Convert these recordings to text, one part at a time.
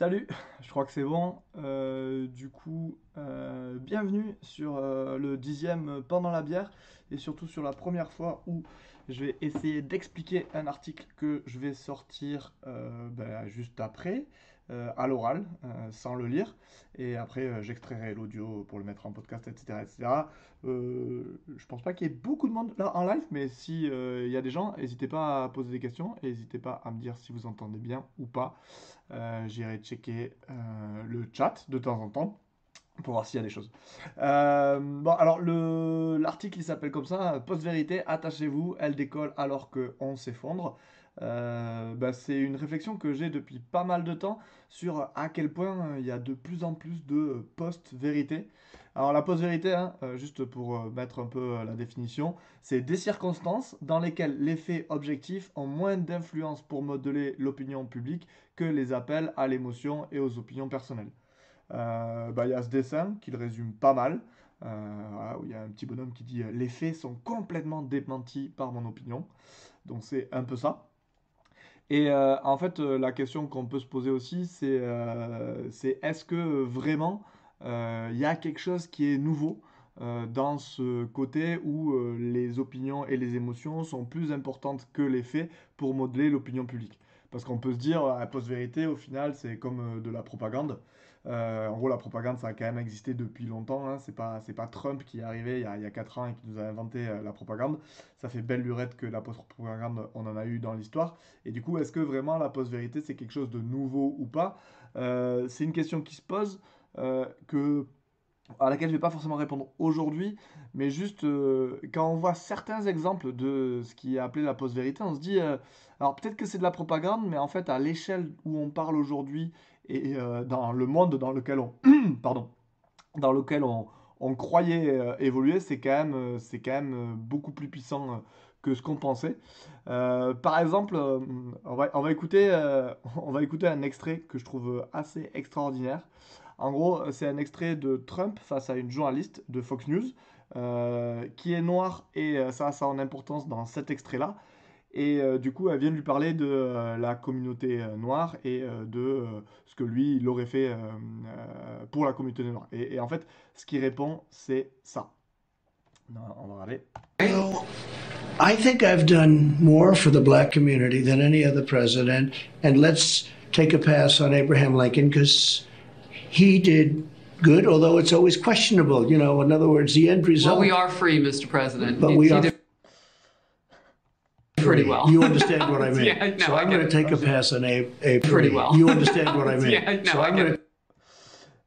Salut, je crois que c'est bon. Euh, du coup, euh, bienvenue sur euh, le dixième pendant la bière et surtout sur la première fois où je vais essayer d'expliquer un article que je vais sortir ben, juste après. Euh, à l'oral, euh, sans le lire. Et après, euh, j'extrairai l'audio pour le mettre en podcast, etc. etc. je pense pas qu'il y ait beaucoup de monde là en live, mais si il y a des gens, n'hésitez pas à poser des questions et n'hésitez pas à me dire si vous entendez bien ou pas. J'irai checker le chat de temps en temps pour voir s'il y a des choses. bon, alors l'article il s'appelle comme ça, Post-vérité, attachez-vous, elle décolle alors qu'on s'effondre. Euh, bah, c'est une réflexion que j'ai depuis pas mal de temps sur à quel point euh, il y a de plus en plus de post-vérité. Alors la post-vérité, hein, euh, juste pour mettre un peu la définition, c'est des circonstances dans lesquelles les faits objectifs ont moins d'influence pour modeler l'opinion publique que les appels à l'émotion et aux opinions personnelles. Bah, il y a ce dessin qui le résume pas mal. où il y a un petit bonhomme qui dit les faits sont complètement démentis par mon opinion. Donc c'est un peu ça. Et euh, en fait, euh, la question qu'on peut se poser aussi, c'est euh, est-ce que vraiment il y a quelque chose qui est nouveau dans ce côté où les opinions et les émotions sont plus importantes que les faits pour modeler l'opinion publique? Parce qu'on peut se dire, à post-vérité, au final, c'est comme de la propagande. Euh, en gros, la propagande, ça a quand même existé depuis longtemps. Hein. C'est pas, Trump qui est arrivé il y, a, il y a 4 ans et qui nous a inventé euh, la propagande. Ça fait belle lurette que la post-propagande, on en a eu dans l'histoire. Et du coup, est-ce que vraiment la post-vérité, c'est quelque chose de nouveau ou pas? Euh, C'est une question qui se pose, à laquelle je vais pas forcément répondre aujourd'hui, mais juste quand on voit certains exemples de ce qui est appelé la post-vérité, on se dit, alors peut-être que c'est de la propagande, mais en fait, à l'échelle où on parle aujourd'hui et euh, dans le monde dans lequel on, pardon, dans lequel on, on croyait euh, évoluer, c'est quand même, euh, c'est quand même beaucoup plus puissant que ce qu'on pensait. par exemple, on va, on, va écouter, on va écouter un extrait que je trouve assez extraordinaire. En gros, c'est un extrait de Trump face à une journaliste de Fox News qui est noire et ça a son importance dans cet extrait-là. Et euh, du coup, elle vient de lui parler de euh, la communauté euh, noire et de ce que lui, il aurait fait pour la communauté noire. Et, et, en fait, ce qu'il répond, c'est ça. Non, on va regarder. I think I've done more for the black community than any other president. And let's take a pass on Abraham Lincoln because he did good, although it's always questionable. You know, in other words, the end result. Well, we are free, Mr. President. But we are pretty well. You understand what I mean? yeah, no, so I'm going to take a pass on a, a pretty well. You understand what I mean? yeah, no, so I get gonna... it.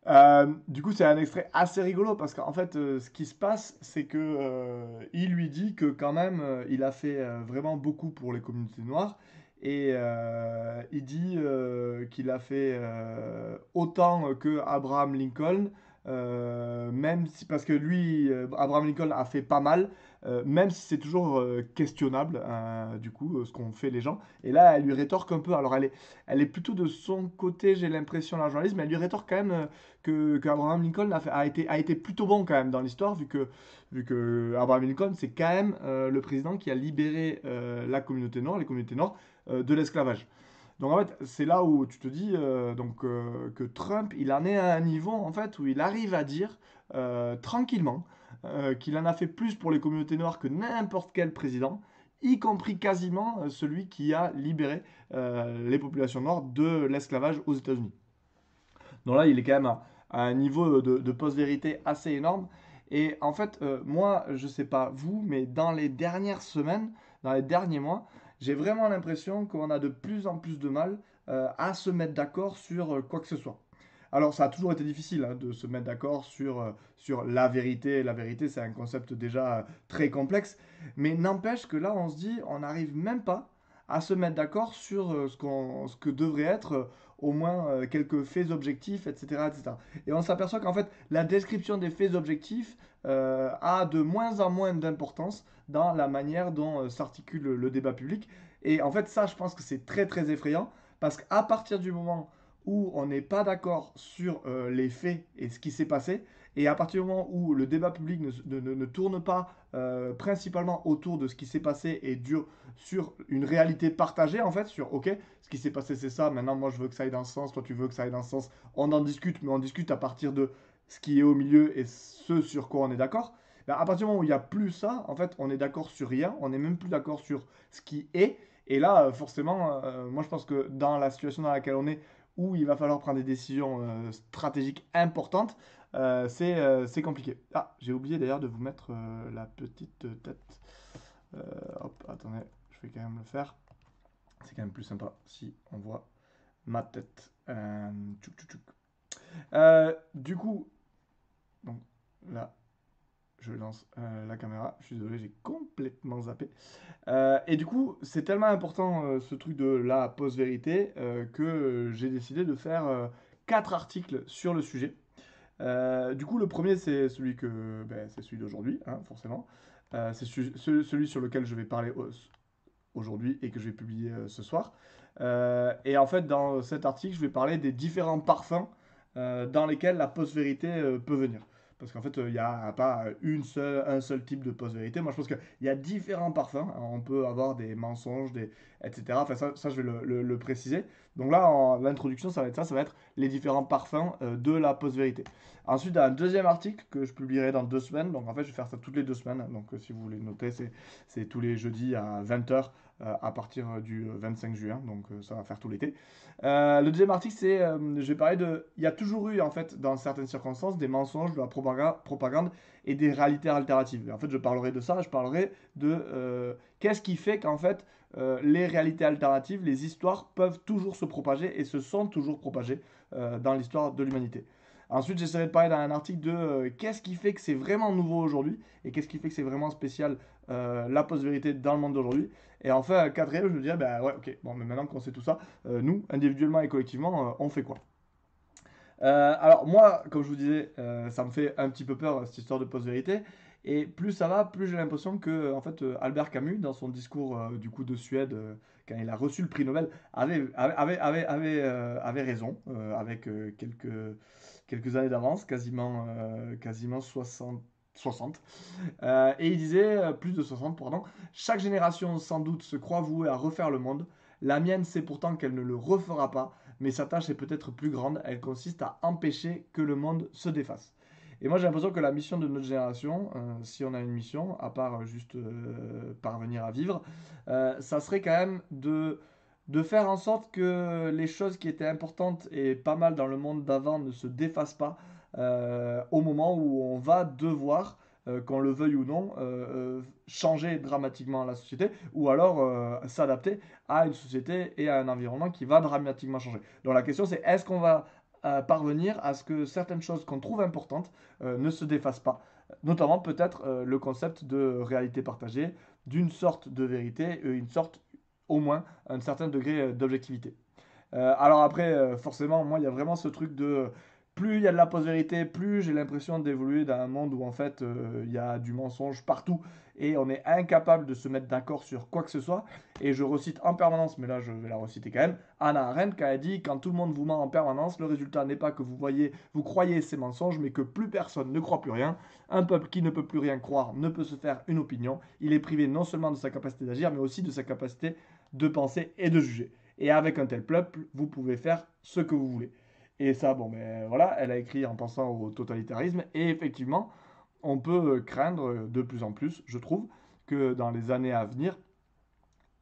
Euh, du coup, c'est un extrait assez rigolo parce qu'en fait, euh, ce qui se passe, c'est que euh, il lui dit que quand même, euh, il a fait euh, vraiment beaucoup pour les communautés noires et euh, il dit qu'il a fait autant que Abraham Lincoln, même si parce que lui, Abraham Lincoln a fait pas mal, euh, même si c'est toujours euh, questionnable, euh, du coup, ce qu'ont fait les gens. Et là, elle lui rétorque un peu. Alors, elle est, elle est plutôt de son côté, j'ai l'impression, la journaliste, mais elle lui rétorque quand même que, Abraham Lincoln a, été, a été plutôt bon quand même dans l'histoire, vu que, vu que Abraham Lincoln, c'est quand même le président qui a libéré la communauté noire, les communautés noires, de l'esclavage. Donc en fait, c'est là où tu te dis donc, que Trump, il en est à un niveau en fait où il arrive à dire tranquillement euh, qu'il en a fait plus pour les communautés noires que n'importe quel président, y compris quasiment euh, celui qui a libéré euh, les populations noires de l'esclavage aux États-Unis. Donc là, il est quand même à, un niveau de, post-vérité assez énorme. Et en fait, moi, je ne sais pas vous, mais dans les dernières semaines, dans les derniers mois, j'ai vraiment l'impression qu'on a de plus en plus de mal à se mettre d'accord sur quoi que ce soit. Alors, ça a toujours été difficile hein, de se mettre d'accord sur, euh, sur la vérité. La vérité, c'est un concept déjà euh, très complexe. Mais n'empêche que là, on se dit, on n'arrive même pas à se mettre d'accord sur euh, ce que devrait être au moins quelques faits objectifs, etc. etc. Et on s'aperçoit qu'en fait, la description des faits objectifs a de moins en moins d'importance dans la manière dont s'articule le débat public. Et en fait, ça, je pense que c'est très, très effrayant. Parce qu'à partir du moment où on n'est pas d'accord sur euh, les faits et ce qui s'est passé, Et à partir du moment où le débat public ne, ne- ne tourne pas euh, principalement autour de ce qui s'est passé et dure sur une réalité partagée, en fait, sur OK, ce qui s'est passé c'est ça, maintenant moi je veux que ça aille dans ce sens, toi tu veux que ça aille dans ce sens, on en discute, mais on discute à partir de ce qui est au milieu et ce sur quoi on est d'accord. Ben, à partir du moment où il n'y a plus ça, en fait, on est d'accord sur rien, on n'est même plus d'accord sur ce qui est. Et là, euh, forcément, moi je pense que dans la situation dans laquelle on est, où il va falloir prendre des décisions euh, stratégiques importantes, euh, c'est euh, c'est compliqué. Ah, j'ai oublié d'ailleurs de vous mettre la petite tête. Hop, attendez, je vais quand même le faire. C'est quand même plus sympa si on voit ma tête. Du coup, donc là, je lance euh, la caméra. Je suis désolé, j'ai complètement zappé. Euh, et du coup, c'est tellement important euh, ce truc de la post-vérité que j'ai décidé de faire quatre articles sur le sujet. Du coup, le premier, c'est celui que, ben, c'est celui d'aujourd'hui, hein, forcément. C'est celui sur lequel je vais parler au- aujourd'hui et que je vais publier ce soir. Et en fait, dans cet article, je vais parler des différents parfums dans lesquels la post-vérité peut venir. Parce qu'en fait, il n'y a pas une seule, un seul type de post-vérité. Moi, je pense qu'il y a différents parfums. On peut avoir des mensonges, des, etc. Enfin, ça, je vais le, préciser. Donc là, l'introduction, ça va être ça. Ça va être les différents parfums euh, de la post-vérité. Ensuite, un deuxième article que je publierai dans deux semaines. Donc en fait, je vais faire ça toutes les deux semaines. Donc euh, si vous voulez noter, c'est tous les jeudis à 20h à partir du euh, 25 juin. Donc euh, ça va faire tout l'été. Euh, le deuxième article, c'est, euh, je vais parler de, il y a toujours eu en fait dans certaines circonstances des mensonges, de la propaga- propagande et des réalités alternatives. En fait, je parlerai de ça, je parlerai de euh, qu'est-ce qui fait qu'en fait euh, les réalités alternatives, les histoires peuvent toujours se propager et se sont toujours propagées euh, dans l'histoire de l'humanité. Ensuite, j'essaierai de parler dans un article de euh, qu'est-ce qui fait que c'est vraiment nouveau aujourd'hui et qu'est-ce qui fait que c'est vraiment spécial euh, la post-vérité dans le monde d'aujourd'hui. Et enfin, quatrième, je me dirais, ben ouais, ok, bon, mais maintenant qu'on sait tout ça, euh, nous, individuellement et collectivement, euh, on fait quoi? Euh, Alors, moi, comme je vous disais, euh, ça me fait un petit peu peur cette histoire de post-vérité. Et plus ça va, plus j'ai l'impression que, en fait, euh, Albert Camus, dans son discours euh, du coup de Suède, euh, quand il a reçu le prix Nobel, avait, avait, avait, avait, euh, raison, euh, avec euh, quelques, quelques années d'avance, quasiment, euh, quasiment 60. 60. Euh, et il disait, euh, plus de 60, pardon, chaque génération sans doute se croit vouée à refaire le monde. La mienne sait pourtant qu'elle ne le refera pas, mais sa tâche est peut-être plus grande, elle consiste à empêcher que le monde se défasse. Et moi j'ai l'impression que la mission de notre génération, si on a une mission, à part juste parvenir à vivre, ça serait quand même de, de faire en sorte que les choses qui étaient importantes et pas mal dans le monde d'avant ne se défassent pas euh, au moment où on va devoir, euh, qu'on le veuille ou non, euh, changer dramatiquement la société ou alors s'adapter à une société et à un environnement qui va dramatiquement changer. Donc la question c'est est-ce qu'on va parvenir à ce que certaines choses qu'on trouve importantes ne se défassent pas? Notamment peut-être le concept de réalité partagée, d'une sorte de vérité, une sorte au moins un certain degré euh, d'objectivité. Euh, alors après, euh, forcément, moi, il y a vraiment ce truc de plus il y a de la post-vérité, plus j'ai l'impression d'évoluer dans un monde où en fait euh, il y a du mensonge partout et on est incapable de se mettre d'accord sur quoi que ce soit. Et je recite en permanence, mais là je vais la reciter quand même, Anna Arendt qui a dit quand tout le monde vous ment en permanence, le résultat n'est pas que vous voyez, vous croyez ces mensonges, mais que plus personne ne croit plus rien. Un peuple qui ne peut plus rien croire ne peut se faire une opinion. Il est privé non seulement de sa capacité d'agir, mais aussi de sa capacité de penser et de juger. Et avec un tel peuple, vous pouvez faire ce que vous voulez. Et ça, bon, ben voilà, elle a écrit en pensant au totalitarisme. Et effectivement, on peut craindre de plus en plus, je trouve, que dans les années à venir,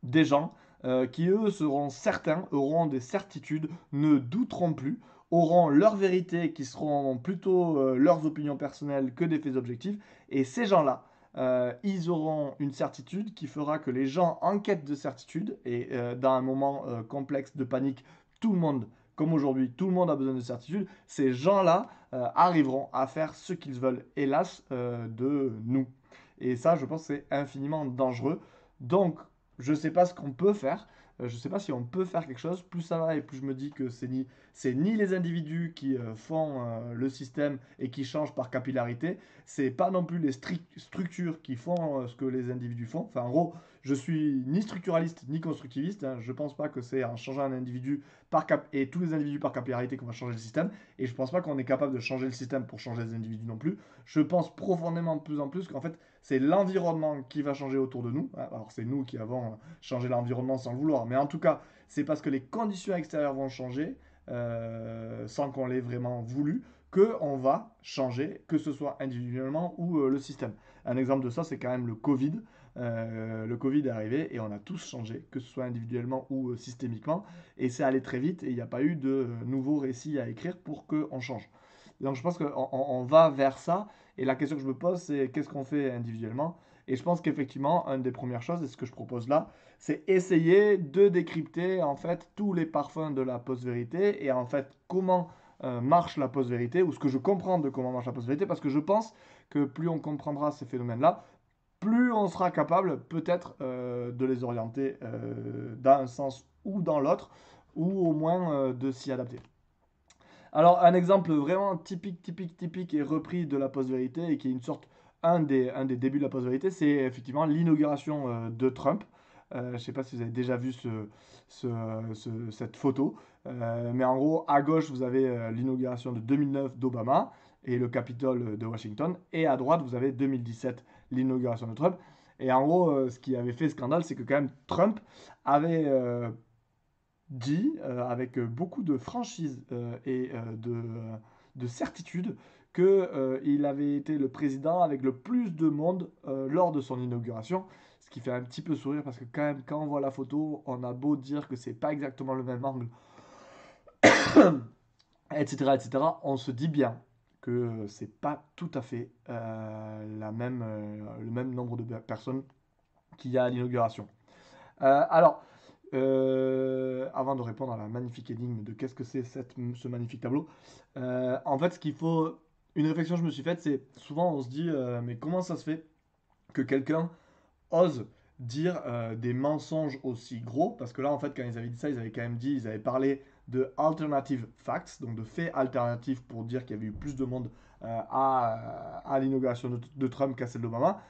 des gens euh, qui, eux, seront certains, auront des certitudes, ne douteront plus, auront leur vérité, qui seront plutôt euh, leurs opinions personnelles que des faits objectifs. Et ces gens-là, euh, ils auront une certitude qui fera que les gens en quête de certitude, et dans un moment complexe de panique, tout le monde aujourd'hui, tout le monde a besoin de certitude, ces gens-là euh, arriveront à faire ce qu'ils veulent, hélas, euh, de nous. Et ça, je pense, c'est infiniment dangereux. Donc, je ne sais pas ce qu'on peut faire. Euh, Je ne sais pas si on peut faire quelque chose. Plus ça va et plus je me dis que c'est ni, ni les individus qui euh, font euh, le système et qui changent par capillarité. C'est pas non plus les structures qui font ce que les individus font. Enfin, en gros, Je suis ni structuraliste ni constructiviste. Hein. Je pense pas que c'est en changeant un individu par cap et tous les individus par capillarité qu'on va changer le système. Et je pense pas qu'on est capable de changer le système pour changer les individus non plus. Je pense profondément de plus en plus qu'en fait c'est l'environnement qui va changer autour de nous. Hein. Alors c'est nous qui avons changé l'environnement sans le vouloir, mais en tout cas c'est parce que les conditions extérieures vont changer euh, sans qu'on l'ait vraiment voulu qu'on va changer, que ce soit individuellement ou euh, le système. Un exemple de ça, c'est quand même le Covid. Euh, le Covid est arrivé et on a tous changé, que ce soit individuellement ou euh, systémiquement. Et c'est allé très vite et il n'y a pas eu de nouveaux récits à écrire pour qu'on change. Donc je pense qu'on on va vers ça. Et la question que je me pose, c'est qu'est-ce qu'on fait individuellement? Et je pense qu'effectivement, une des premières choses, et ce que je propose là, c'est essayer de décrypter en fait tous les parfums de la post-vérité et en fait comment euh, marche la post-vérité, ou ce que je comprends de comment marche la post-vérité, parce que je pense que plus on comprendra ces phénomènes-là, plus on sera capable peut-être euh, de les orienter euh, dans un sens ou dans l'autre, ou au moins de s'y adapter. Alors un exemple vraiment typique, typique, typique et repris de la post-vérité, et qui est une sorte, un des, un des débuts de la post-vérité, c'est effectivement l'inauguration de Trump. je ne sais pas si vous avez déjà vu ce, cette photo. Euh, mais en gros, à gauche, vous avez euh, l'inauguration de 2009 d'Obama et le Capitole de Washington. Et à droite, vous avez 2017, l'inauguration de Trump. Et en gros, euh, ce qui avait fait scandale, c'est que quand même Trump avait dit, avec beaucoup de franchise et de, de, certitude, qu'il avait été le président avec le plus de monde lors de son inauguration. Ce qui fait un petit peu sourire parce que quand même, quand on voit la photo, on a beau dire que c'est pas exactement le même angle etc., etc., on se dit bien que c'est pas tout à fait euh, la même, euh, le même nombre de personnes qu'il y a à l'inauguration. Euh, avant de répondre à la magnifique énigme de qu'est-ce que c'est ce magnifique tableau, en fait, ce qu'il faut, une réflexion que je me suis faite, c'est souvent on se dit, mais comment ça se fait que quelqu'un ose dire des mensonges aussi gros? Parce que là, en fait, quand ils avaient dit ça, ils avaient quand même dit, ils avaient parlé de alternative facts, donc de faits alternatifs pour dire qu'il y avait eu plus de monde euh, à, à l'inauguration de, Trump qu'à celle d'Obama.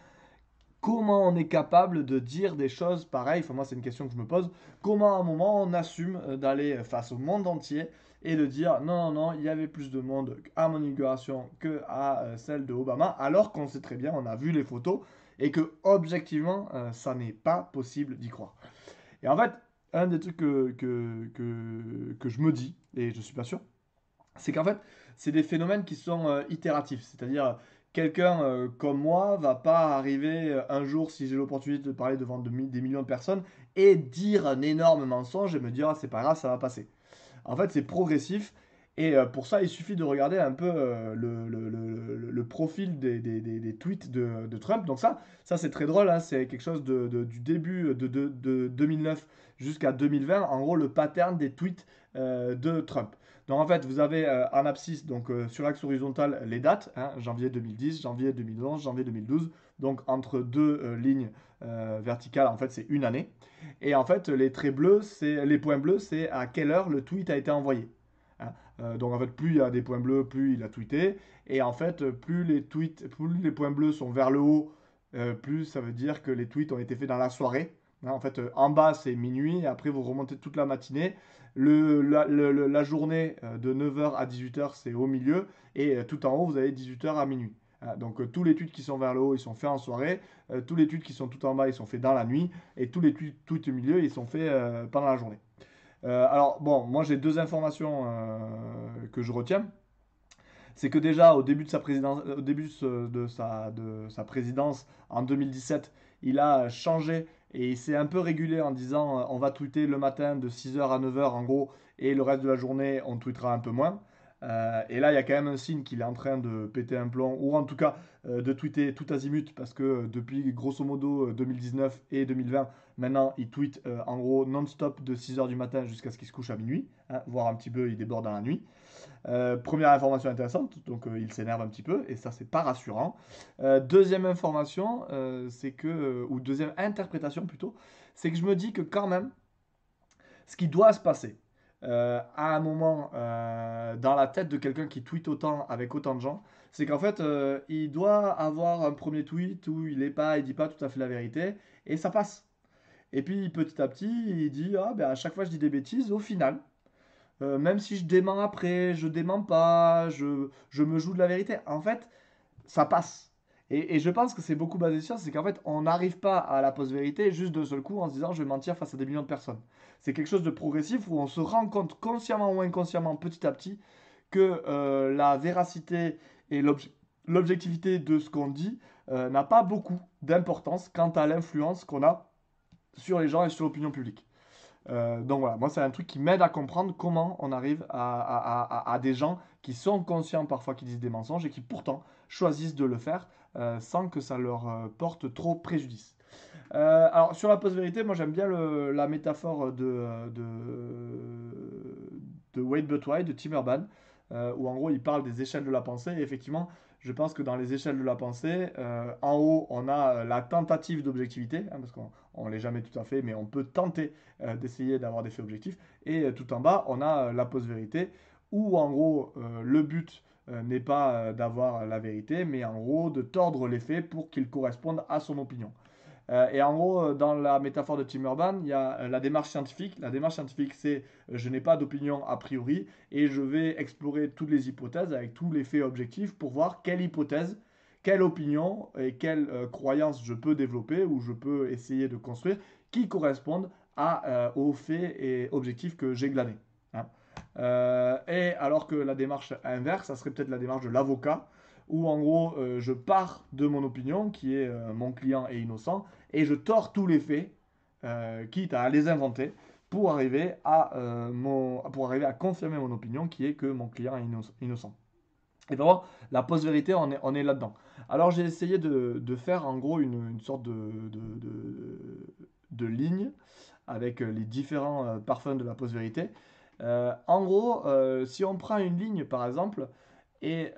Comment on est capable de dire des choses pareilles Enfin, moi, c'est une question que je me pose. Comment à un moment on assume euh, d'aller face au monde entier et de dire non, non, non, il y avait plus de monde à mon inauguration que à euh, celle de Obama, alors qu'on sait très bien, on a vu les photos et que objectivement, ça n'est pas possible d'y croire. Et en fait, un des trucs que, que, que, je me dis, et je suis pas sûr, c'est qu'en fait, c'est des phénomènes qui sont euh, itératifs. C'est-à-dire, quelqu'un euh, comme moi va pas arriver euh, un jour, si j'ai l'opportunité de parler devant des millions de personnes, et dire un énorme mensonge et me dire, ah, c'est pas grave, ça va passer. En fait, c'est progressif. Et pour ça, il suffit de regarder un peu le, profil des, tweets de, Trump. Donc ça, c'est très drôle. Hein. c'est quelque chose du début de, de 2009 jusqu'à 2020, en gros, le pattern des tweets euh, de Trump. Donc en fait, vous avez euh, en abscisse, donc euh, sur l'axe horizontal, les dates, hein, janvier 2010, janvier 2011, janvier 2012, donc entre deux lignes verticales, en fait, c'est une année. Et en fait, les traits bleus, c'est les points bleus, c'est à quelle heure le tweet a été envoyé. Hein. donc en fait, plus il y a des points bleus, plus il a tweeté. Et en fait, plus les tweets, plus les points bleus sont vers le haut, plus ça veut dire que les tweets ont été faits dans la soirée. En fait, euh, en bas, c'est minuit, après, vous remontez toute la matinée. La, journée euh, de 9h à 18h, c'est au milieu, et euh, tout en haut, vous avez 18h à minuit. Donc tous les tweets qui sont vers le haut, ils sont faits en soirée. tous les tweets qui sont tout en bas, ils sont faits dans la nuit. Et tous les tweets tout au milieu, ils sont faits pendant la journée. alors bon, moi j'ai deux informations que je retiens. C'est que déjà au début de sa présidence, au début de sa, de sa présidence en 2017, il a changé et il s'est un peu régulé en disant euh, on va tweeter le matin de 6h à 9h en gros, et le reste de la journée on tweetera un peu moins. Euh, et là, il y a quand même un signe qu'il est en train de péter un plomb, ou en tout cas euh, de tweeter tout azimut, parce que depuis grosso modo 2019 et 2020, maintenant il tweet en gros non-stop de 6h du matin jusqu'à ce qu'il se couche à minuit, hein, voire un petit peu il déborde dans la nuit. Euh, première information intéressante, donc euh, il s'énerve un petit peu, et ça c'est pas rassurant. Euh, deuxième information, c'est que, ou deuxième interprétation plutôt, c'est que je me dis que quand même, ce qui doit se passer à un moment dans la tête de quelqu'un qui tweet autant avec autant de gens, c'est qu'en fait, il doit avoir un premier tweet où il est pas, il dit pas tout à fait la vérité, et ça passe. Et puis petit à petit, il dit ah ben à chaque fois je dis des bêtises, au final, euh, même si je dément après, je dément pas, je, je me joue de la vérité. En fait, ça passe. Et, je pense que c'est beaucoup basé sur ça, c'est qu'en fait, on n'arrive pas à la post-vérité juste d'un seul coup en se disant je vais mentir face à des millions de personnes. C'est quelque chose de progressif où on se rend compte consciemment ou inconsciemment, petit à petit, que euh, la véracité et l'objectivité de ce qu'on dit euh, n'a pas beaucoup d'importance quant à l'influence qu'on a sur les gens et sur l'opinion publique. Euh, donc voilà, moi c'est un truc qui m'aide à comprendre comment on arrive à, des gens qui sont conscients parfois qu'ils disent des mensonges et qui pourtant choisissent de le faire euh, sans que ça leur euh, porte trop préjudice. alors sur la post-vérité, moi j'aime bien la métaphore de, de, Wade But de Tim Urban, où en gros il parle des échelles de la pensée et effectivement je pense que dans les échelles de la pensée, euh, en haut, on a euh, la tentative d'objectivité, hein, parce qu'on ne l'est jamais tout à fait, mais on peut tenter euh, d'essayer d'avoir des faits objectifs. Et tout en bas, on a la post-vérité, où en gros, le but n'est pas d'avoir la vérité, mais en gros de tordre les faits pour qu'ils correspondent à son opinion. Euh, et en gros, euh, dans la métaphore de Tim Urban, il y a euh, la démarche scientifique. La démarche scientifique, c'est je n'ai pas d'opinion a priori et je vais explorer toutes les hypothèses avec tous les faits objectifs pour voir quelle hypothèse, quelle opinion et quelle croyance je peux développer ou je peux essayer de construire qui correspondent aux faits et objectifs que j'ai glanés. Hein. Et alors que la démarche inverse, ça serait peut-être la démarche de l'avocat, où en gros je pars de mon opinion, qui est mon client est innocent, et je tords tous les faits, euh, quitte à les inventer, pour arriver à, euh, mon, pour arriver à confirmer mon opinion qui est que mon client est innocent. Et vraiment, la post-vérité, on est, là-dedans. Alors j'ai essayé de, faire en gros une, sorte de, de, ligne avec les différents euh, parfums de la post-vérité. En gros, si on prend une ligne par exemple, et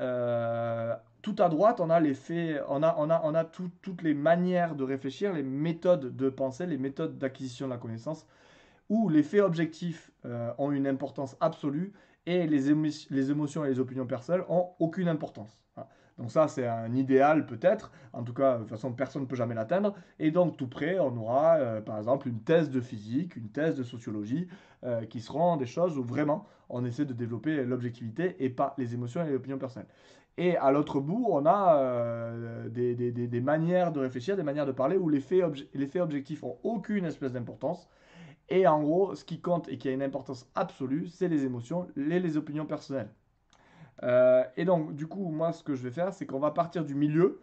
tout à droite, on a les faits, on a, on a, on a toutes les manières de réfléchir, les méthodes de penser, les méthodes d'acquisition de la connaissance, où les faits objectifs euh, ont une importance absolue et les, les, émotions et les opinions personnelles ont aucune importance. Donc ça, c'est un idéal peut-être. En tout cas, de toute façon, personne ne peut jamais l'atteindre. Et donc, tout près, on aura, euh, par exemple, une thèse de physique, une thèse de sociologie, euh, qui seront des choses où vraiment, on essaie de développer l'objectivité et pas les émotions et les opinions personnelles. Et à l'autre bout, on a euh, des, manières de réfléchir, des manières de parler où les faits, objectifs n'ont aucune espèce d'importance. Et en gros, ce qui compte et qui a une importance absolue, c'est les émotions, les, les opinions personnelles. Euh, et donc, du coup, moi, ce que je vais faire, c'est qu'on va partir du milieu,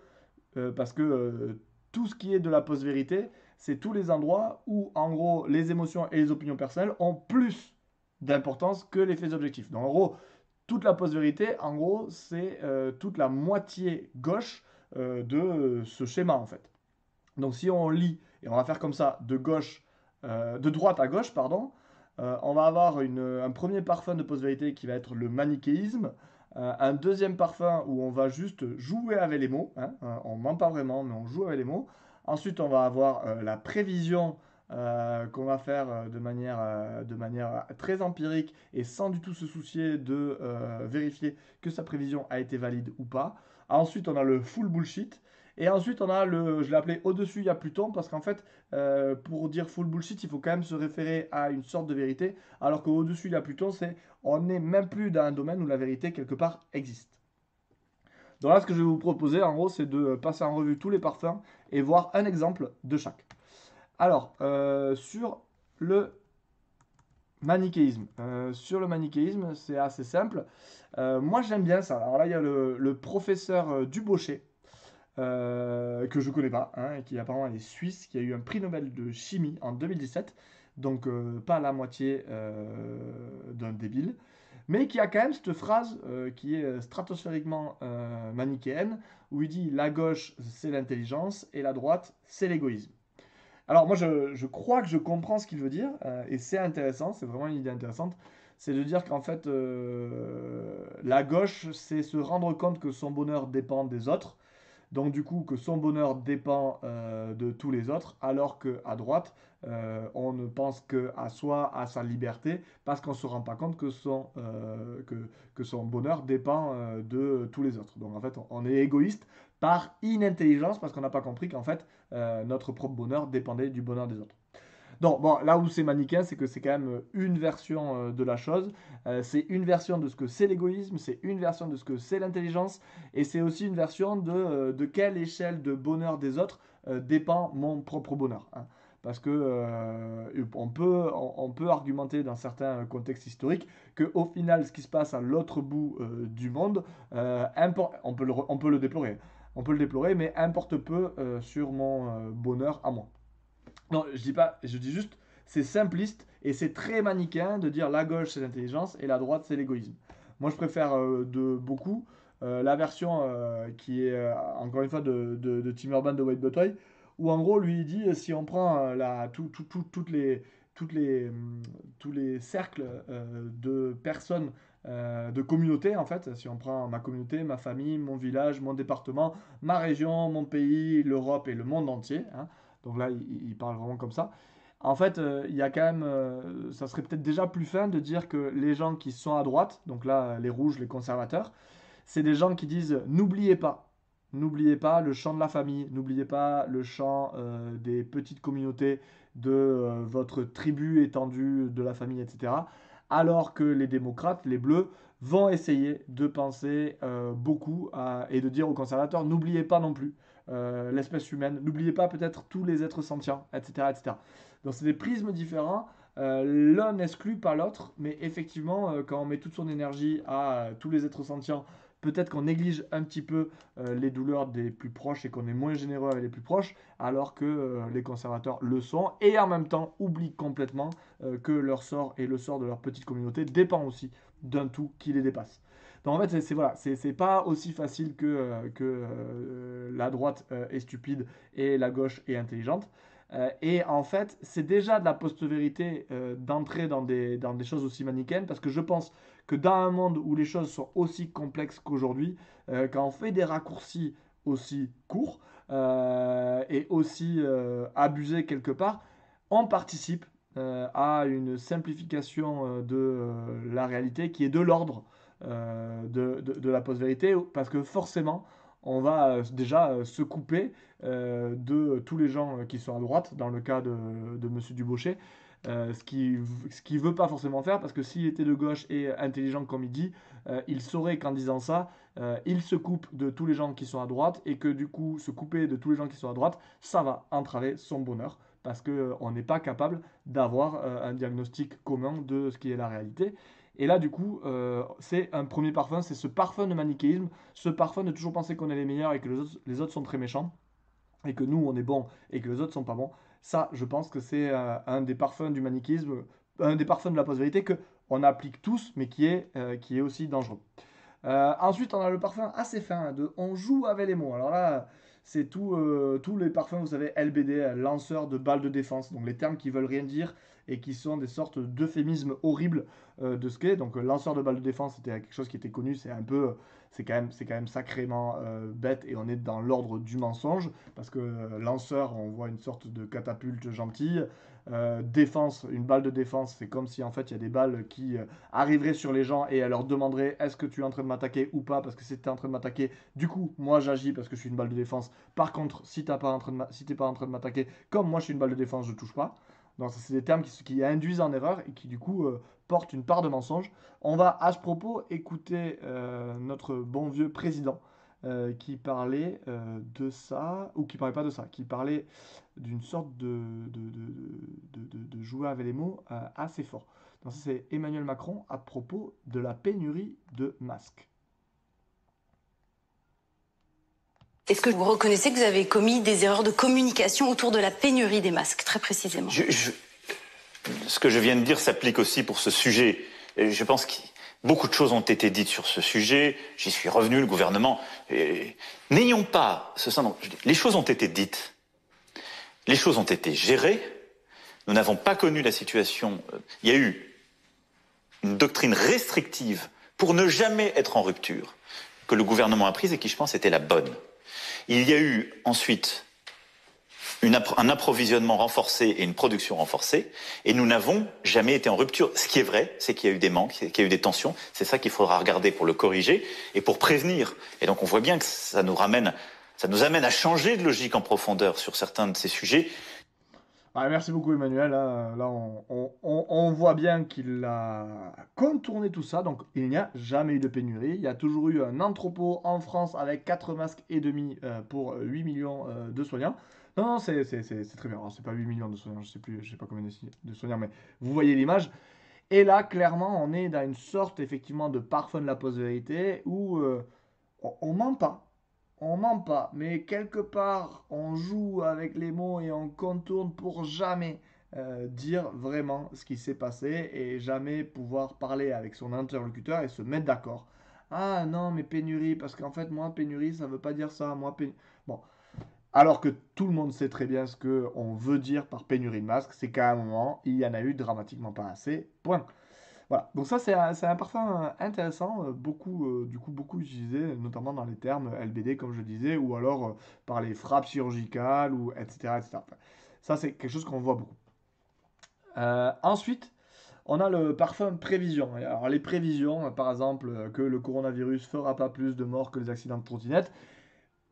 euh, parce que tout ce qui est de la post-vérité, c'est tous les endroits où, en gros, les émotions et les opinions personnelles ont plus d'importance que les faits objectifs. Donc, en gros, toute la post-vérité, en gros, c'est euh, toute la moitié gauche euh, de ce schéma, en fait. Donc si on lit, et on va faire comme ça, de gauche, euh, de droite à gauche, pardon, on va avoir un premier parfum de post-vérité qui va être le manichéisme, un deuxième parfum où on va juste jouer avec les mots, hein, on ment pas vraiment, mais on joue avec les mots. Ensuite, on va avoir la prévision euh, qu'on va faire euh, de manière, euh, de manière très empirique et sans du tout se soucier de vérifier que sa prévision a été valide ou pas. Ensuite, on a le full bullshit. Et ensuite, on a le, je l'ai appelé au-dessus, il y a Pluton, parce qu'en fait, pour dire full bullshit, il faut quand même se référer à une sorte de vérité, alors qu'au-dessus, il y a Pluton, c'est on n'est même plus dans un domaine où la vérité, quelque part, existe. Donc là, ce que je vais vous proposer, en gros, c'est de passer en revue tous les parfums et voir un exemple de chaque. Alors, euh, sur le manichéisme. Euh, sur le manichéisme, c'est assez simple. Euh, moi, j'aime bien ça. Alors là, il y a le, professeur Dubochet, que je connais pas, hein, qui apparemment est suisse, qui a eu un prix Nobel de chimie en 2017. Donc, pas la moitié d'un débile. Mais qui a quand même cette phrase qui est stratosphériquement manichéenne, où il dit la gauche, c'est l'intelligence, et la droite, c'est l'égoïsme. Alors moi, je, crois que je comprends ce qu'il veut dire, euh, et c'est intéressant, c'est vraiment une idée intéressante. C'est de dire qu'en fait, euh, la gauche, c'est se rendre compte que son bonheur dépend des autres, donc du coup que son bonheur dépend euh, de tous les autres, alors qu'à droite, on ne pense qu'à soi, à sa liberté, parce qu'on ne se rend pas compte que son, son bonheur dépend de tous les autres. Donc en fait, on est égoïste par inintelligence, parce qu'on n'a pas compris qu'en fait, euh, notre propre bonheur dépendait du bonheur des autres. Non, bon, là où c'est manichéen, c'est que c'est quand même une version de la chose. c'est une version de ce que c'est l'égoïsme, c'est une version de ce que c'est l'intelligence, et c'est aussi une version de, de quelle échelle de bonheur des autres dépend mon propre bonheur. Hein parce que euh, on, peut, on, peut argumenter dans certains contextes historiques que au final, ce qui se passe à l'autre bout euh, du monde, euh, on, peut on peut le déplorer, on peut le déplorer, mais importe peu sur mon bonheur à moi. Non, je dis pas, je dis juste, c'est simpliste et c'est très manichéen de dire la gauche c'est l'intelligence et la droite c'est l'égoïsme. Moi, je préfère de beaucoup la version qui est encore une fois de, de, Tim Urban de White Buttoy où en gros, lui, il dit si on prend euh, la, tout, toutes les, toutes les, tous les cercles euh, de personnes, euh, de communautés, en fait, si on prend ma communauté, ma famille, mon village, mon département, ma région, mon pays, l'Europe et le monde entier, hein, donc là, il, parle vraiment comme ça. En fait, il y a quand même, ça serait peut-être déjà plus fin de dire que les gens qui sont à droite, donc là, les rouges, les conservateurs, c'est des gens qui disent n'oubliez pas, N'oubliez pas le chant de la famille, n'oubliez pas le euh, des petites communautés, de euh, votre tribu étendue, de la famille, etc. Alors que les démocrates, les bleus, vont essayer de penser euh, beaucoup et de dire aux conservateurs, n'oubliez pas non plus l'espèce humaine, n'oubliez pas peut-être tous les êtres sentients, etc. etc. Donc c'est des prismes différents. L'un n'exclut pas l'autre, mais effectivement, quand on met toute son énergie à tous les êtres sentients, peut-être qu'on néglige un petit peu euh, les douleurs des plus proches et qu'on est moins généreux avec les plus proches, alors que euh, les conservateurs le sont, et en même temps oublient complètement euh, que leur sort et le sort de leur petite communauté dépend aussi d'un tout qui les dépasse. Donc en fait, c'est voilà, c'est pas aussi facile que, que la droite est stupide et la gauche est intelligente. et en fait, c'est déjà de la post-vérité d'entrer dans des, dans des choses aussi manichéennes, parce que je pense que dans un monde où les choses sont aussi complexes qu'aujourd'hui, euh, quand on fait des raccourcis aussi courts euh, et aussi euh, abusés quelque part, on participe à une simplification de la réalité qui est de l'ordre de, de, la post-vérité, parce que forcément, on va déjà se couper de tous les gens qui sont à droite, dans le cas de, de M. Dubochet, euh, ce qu'il ce veut pas forcément faire, parce que s'il était de gauche et intelligent comme il dit, euh, il saurait qu'en disant ça, euh, il se coupe de tous les gens qui sont à droite, et que du coup, se couper de tous les gens qui sont à droite, ça va entraver son bonheur, parce qu'on n'est pas capable d'avoir un diagnostic commun de ce qui est la réalité. Et là, du coup, c'est un premier parfum, c'est ce parfum de manichéisme, ce parfum de toujours penser qu'on est les meilleurs et que les autres, sont très méchants, et que nous, on est bons et que les autres sont pas bons. Ça, je pense que c'est euh, un des parfums du manichéisme, un des parfums de la post-vérité que on applique tous, mais qui est, euh, qui est aussi dangereux. Euh, ensuite, on a le parfum assez fin de On joue avec les mots. Alors là, c'est tout, tous les parfums, vous savez, LBD, lanceur de balles de défense. Donc les termes qui veulent rien dire et qui sont des sortes d'euphémismes horribles de ce qu'est. Donc lanceur de balles de défense, c'était quelque chose qui était connu. C'est un peu c'est quand même, c'est quand même sacrément euh, bête et on est dans l'ordre du mensonge parce que euh, lanceur, on voit une sorte de catapulte gentille. Euh, défense, une balle de défense, c'est comme si en fait il y a des balles qui arriveraient sur les gens et elles leur demanderaient est-ce que tu es en train de m'attaquer ou pas? Parce que si tu es en train de m'attaquer, du coup moi j'agis parce que je suis une balle de défense. Par contre, si tu si pas en train de m'attaquer, comme moi je suis une balle de défense, je touche pas. Donc c'est des termes qui, induisent en erreur et qui du coup porte une part de mensonge. On va à ce propos écouter euh, notre bon vieux président euh, qui parlait euh, de ça, ou qui parlait pas de ça, qui parlait d'une sorte de, de, jouer avec les mots assez fort. Donc c'est Emmanuel Macron à propos de la pénurie de masques. Est-ce que vous reconnaissez que vous avez commis des erreurs de communication autour de la pénurie des masques, très précisément? Ce que je viens de dire s'applique aussi pour ce sujet. je pense que beaucoup de choses ont été dites sur ce sujet. J'y suis revenu, le gouvernement. N'ayons pas ce sens. Les choses ont été dites. Les choses ont été gérées. Nous n'avons pas connu la situation. Euh, il y a eu une doctrine restrictive pour ne jamais être en rupture que le gouvernement a prise et qui, je pense, était la bonne. Il y a eu ensuite un approvisionnement renforcé et une production renforcée, et nous n'avons jamais été en rupture. Ce qui est vrai, c'est qu'il y a eu des manques, qu'il y a eu des tensions. C'est ça qu'il faudra regarder pour le corriger et pour prévenir. Et donc on voit bien que ça nous ramène, ça nous amène à changer de logique en profondeur sur certains de ces sujets. Merci beaucoup Emmanuel. hein. Là, on- on voit bien qu'il a contourné tout ça. Donc, il n'y a jamais eu de pénurie. Il y a toujours eu un entrepôt en France avec 4 masques et demi euh, pour 8 millions euh, de soignants. Non, c'est très bien. Alors, c'est pas 8 millions de soignants, je sais plus, je sais pas combien de soignants, mais vous voyez l'image. Et là, clairement, on est dans une sorte, effectivement, de parfum de la post-vérité où euh, on, on ment pas. On ment pas, mais quelque part, on joue avec les mots et on contourne pour jamais euh, dire vraiment ce qui s'est passé et jamais pouvoir parler avec son interlocuteur et se mettre d'accord. Ah non, mais pénurie, parce qu'en fait, moi, pénurie, ça veut pas dire ça. Moi, pénurie. Alors que tout le monde sait très bien ce que on veut dire par pénurie de masques, c'est qu'à un moment, il y en a eu dramatiquement pas assez. Point. Voilà, donc ça c'est un, un parfum euh, intéressant, euh, beaucoup, euh, du coup beaucoup utilisé, notamment dans les termes LBD comme je disais, ou alors par les frappes chirurgicales, ou etc. etc. Ça c'est quelque chose qu'on voit beaucoup. Ensuite, on a le parfum prévision. Alors les prévisions, par exemple, que le coronavirus fera pas plus de morts que les accidents de trottinette,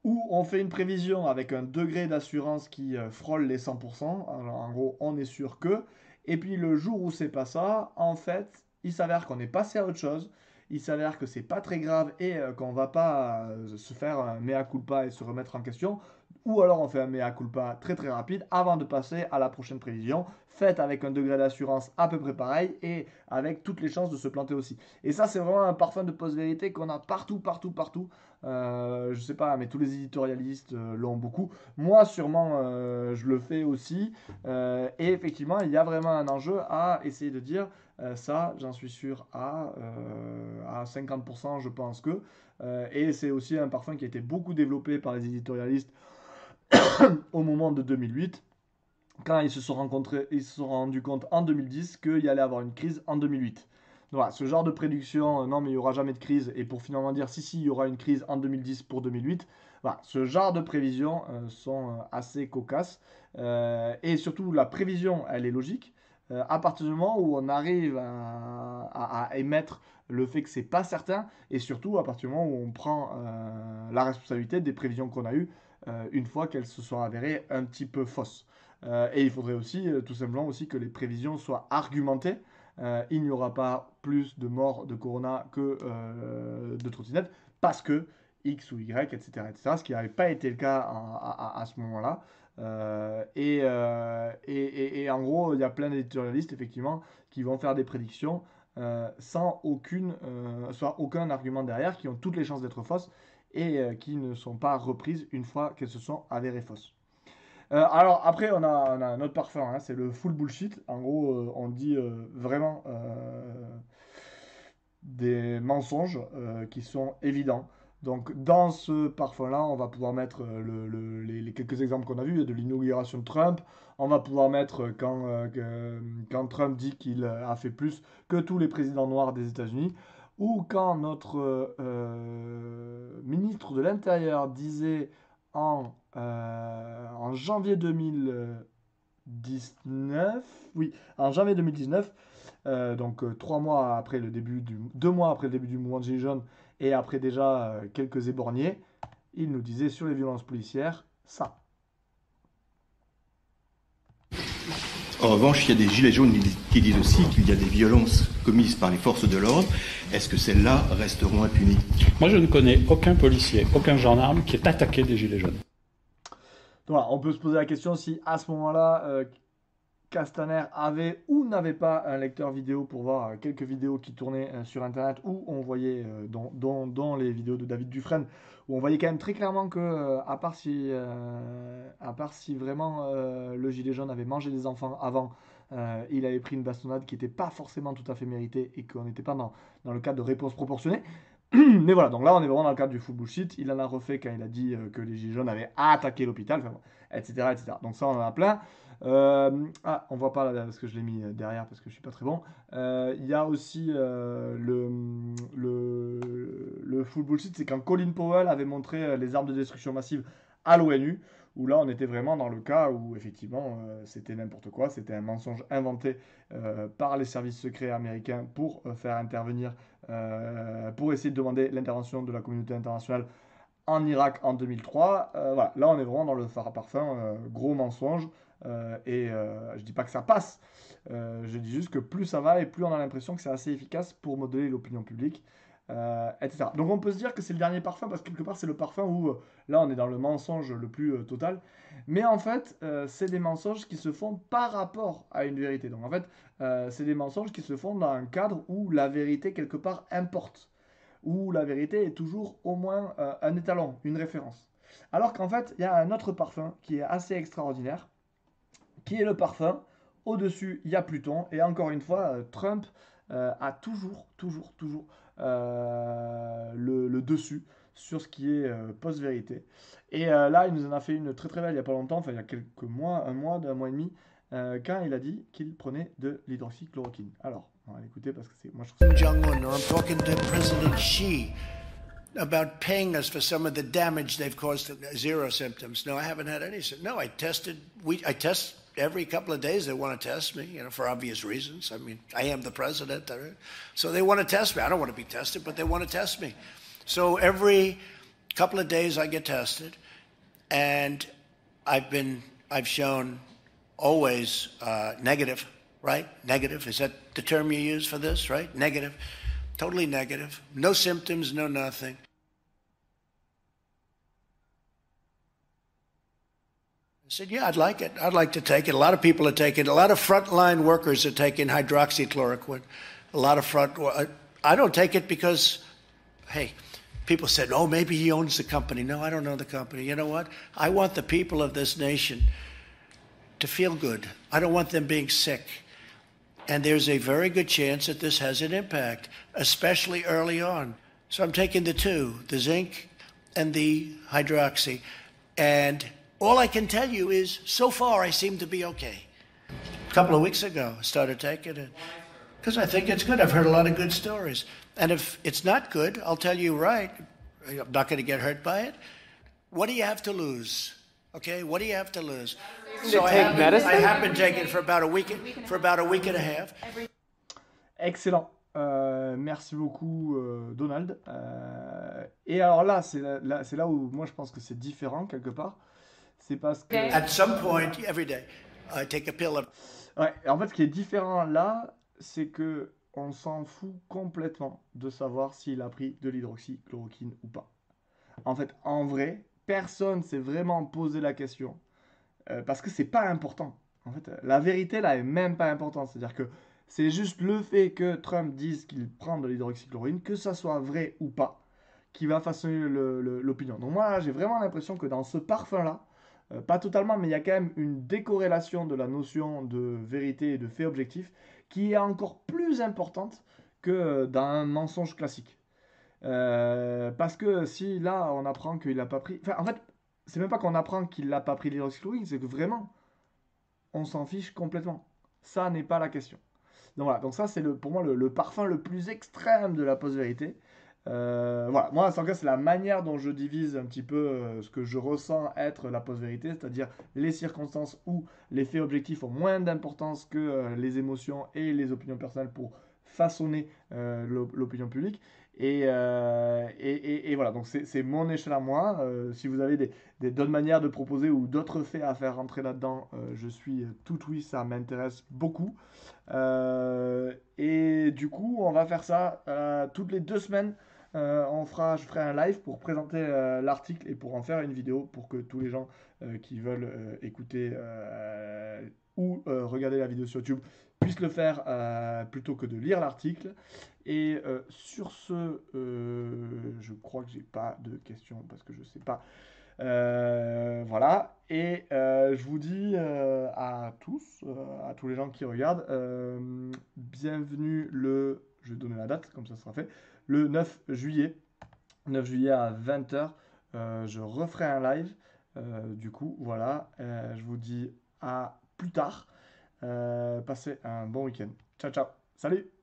ou on fait une prévision avec un degré d'assurance qui euh, frôle les 100%, alors en gros on est sûr que, et puis le jour où c'est pas ça, en fait, il s'avère qu'on est passé à autre chose, il s'avère que c'est pas très grave et euh, qu'on va pas euh, se faire un mea culpa et se remettre en question, ou alors on fait un mea culpa très très rapide avant de passer à la prochaine prévision, faite avec un degré d'assurance à peu près pareil et avec toutes les chances de se planter aussi. Et ça c'est vraiment un parfum de post-vérité qu'on a partout, partout, partout. Euh, je sais pas, mais tous les éditorialistes euh, l'ont beaucoup. Moi, sûrement, euh, je le fais aussi. Euh, et effectivement, il y a vraiment un enjeu à essayer de dire ça, j'en suis sûr, à, à 50%, je pense que. Et c'est aussi un parfum qui a été beaucoup développé par les éditorialistes au moment de 2008, quand ils se sont rencontrés, ils se sont rendus compte en 2010 qu'il y allait avoir une crise en 2008. Voilà, ce genre de prédiction, euh, non mais il n'y aura jamais de crise, et pour finalement dire si si il y aura une crise en 2010 pour 2008, voilà, ce genre de prévisions euh, sont euh, assez cocasses, et surtout la prévision, elle est logique, à partir du moment où on arrive à, à- émettre le fait que c'est pas certain, et surtout à partir du moment où on prend la responsabilité des prévisions qu'on a eues, une fois qu'elles se sont avérées un petit peu fausses. Euh, et il faudrait aussi, euh, tout simplement aussi, que les prévisions soient argumentées, euh, il n'y aura pas plus de morts de corona que euh, de trottinettes parce que X ou Y, etc. etc. ce qui n'avait pas été le cas à, à- ce moment-là. Euh, et, euh, en gros, il y a plein d'éditorialistes, effectivement, qui vont faire des prédictions euh, sans aucune, euh, aucun argument derrière, qui ont toutes les chances d'être fausses et euh, qui ne sont pas reprises une fois qu'elles se sont avérées fausses. Euh, alors après, on a, on un autre parfum, hein, c'est le full bullshit. En gros, euh, on dit vraiment des mensonges qui sont évidents. Donc dans ce parfum-là, on va pouvoir mettre le- le- les, quelques exemples qu'on a vus, de l'inauguration de Trump. On va pouvoir mettre quand Trump dit qu'il a fait plus que tous les présidents noirs des États-Unis. Ou quand notre euh, ministre de l'Intérieur disait en, euh, en janvier 2019, oui, en janvier 2019, euh, donc trois mois après le début du, deux mois après le début du mouvement de et après déjà quelques éborgnés, il nous disait sur les violences policières ça. En revanche, il y a des gilets jaunes qui disent aussi qu'il y a des violences commises par les forces de l'ordre. Est-ce que celles-là resteront impunies? Moi, je ne connais aucun policier, aucun gendarme qui est attaqué des gilets jaunes. Donc voilà, on peut se poser la question si à ce moment-là, euh, Castaner avait ou n'avait pas un lecteur vidéo pour voir euh, quelques vidéos qui tournaient euh, sur Internet où on voyait, euh, dont les vidéos de David Dufresne, où on voyait quand même très clairement que, euh, à part si, euh, à part si vraiment euh, le gilet jaune avait mangé des enfants avant, il avait pris une bastonnade qui n'était pas forcément tout à fait méritée et qu'on n'était pas dans, dans le cadre de réponse proportionnée. Mais voilà, donc là on est vraiment dans le cadre du full bullshit. Il en a refait quand il a dit que les gilets jaunes avaient attaqué l'hôpital, etc., etc. Donc ça on en a plein. Euh, ah, on voit pas là parce que je l'ai mis euh, derrière parce que je suis pas très bon. Euh, Il y a aussi le, le, le c'est quand Colin Powell avait montré les armes de destruction massive à l'ONU, où là on était vraiment dans le cas où effectivement c'était n'importe quoi, c'était un mensonge inventé par les services secrets américains pour faire intervenir, pour essayer de demander l'intervention de la communauté internationale en Irak en 2003. voilà, là on est vraiment dans le phare parfum, gros mensonge. Et je dis pas que ça passe, je dis juste que plus ça va et plus on a l'impression que c'est assez efficace pour modeler l'opinion publique. Euh, etc. Donc on peut se dire que c'est le dernier parfum parce que quelque part c'est le parfum où euh, là on est dans le mensonge le plus euh, total. Mais en fait c'est des mensonges qui se font par rapport à une vérité. Donc en fait c'est des mensonges qui se font dans un cadre où la vérité quelque part importe. Où la vérité est toujours au moins un étalon, une référence. Alors qu'en fait il y a un autre parfum qui est assez extraordinaire, qui est le parfum. Au-dessus il y a Pluton. Et encore une fois Trump a toujours, toujours, toujours euh, le, dessus sur ce qui est euh, post-vérité. Et euh, là, il nous en a fait une très très belle il n'y a pas longtemps, enfin il y a quelques mois, un mois, un mois et demi, quand il a dit qu'il prenait de l'hydroxychloroquine. Alors, on va l'écouter parce que c'est moi je trouve ça... I'm every couple of days they want to test me, you know, for obvious reasons. I mean, I am the president, so they want to test me. I don't want to be tested, but they want to test me. So every couple of days I get tested, and I've been, I've shown always uh, negative, right? Negative. Is that the term you use for this, right? Negative. Totally negative. No symptoms, no nothing. I said, Yeah, I'd like it. I'd like to take it. A lot of people are taking it. A lot of frontline workers are taking hydroxychloroquine. A lot of front. I don't take it because, hey, people said, oh, maybe he owns the company. No, I don't know the company. You know what? I want the people of this nation to feel good. I don't want them being sick. And there's a very good chance that this has an impact, especially early on. So I'm taking the two, the zinc and the hydroxy. And all I can tell you is, so far, I seem to be okay. A couple of weeks ago, I started taking it because I think it's good. I've heard a lot of good stories. And if it's not good, I'll tell you right. I'm not going to get hurt by it. What do you have to lose? Okay, what do you have to lose? So I have, been, I have been taking it for about a week, for about a week and a half. Excellent. Euh, merci beaucoup, euh, Donald. Euh, et alors là, c'est là, là, où moi je pense que c'est différent quelque part. C'est parce que. At some point, every day, I take a pill. Ouais, en fait, ce qui est différent là, c'est que on s'en fout complètement de savoir s'il a pris de l'hydroxychloroquine ou pas. En fait, en vrai, personne s'est vraiment posé la question euh, parce que c'est pas important. En fait, la vérité là est même pas importante. C'est-à-dire que c'est juste le fait que Trump dise qu'il prend de l'hydroxychloroquine, que ça soit vrai ou pas, qui va façonner l'opinion. Donc moi, j'ai vraiment l'impression que dans ce parfum-là, euh, pas totalement, mais il y a quand même une décorrélation de la notion de vérité et de fait objectif qui est encore plus importante que dans un mensonge classique. Euh, parce que si là on apprend qu'il n'a pas pris. Enfin, en fait, c'est même pas qu'on apprend qu'il n'a pas pris l'hydroxychloroquine, c'est que vraiment, on s'en fiche complètement. Ça n'est pas la question. Donc voilà, donc ça c'est pour moi le, le, parfum le plus extrême de la post-vérité. Euh, voilà, moi, en cas, c'est la manière dont je divise un petit peu euh, ce que je ressens être la post-vérité, c'est-à-dire les circonstances où les faits objectifs ont moins d'importance que euh, les émotions et les opinions personnelles pour façonner l'opinion publique. Et, voilà, donc c'est mon échelle à moi. si vous avez d'autres manières de proposer ou d'autres faits à faire rentrer là-dedans, je suis tout oui, ça m'intéresse beaucoup. et du coup, on va faire ça toutes les deux semaines. Euh, on fera, je ferai un live pour présenter euh, l'article et pour en faire une vidéo pour que tous les gens euh, qui veulent écouter ou regarder la vidéo sur YouTube puissent le faire plutôt que de lire l'article. Et sur ce, je crois que j'ai pas de questions parce que je sais pas. voilà, et je vous dis à tous, à tous les gens qui regardent, bienvenue le, je vais donner la date, comme ça sera fait, le 9 juillet. 9 juillet à 20h, euh, je referai un live. Euh, du coup, voilà, euh, je vous dis à plus tard. passez un bon week-end. Ciao, ciao. Salut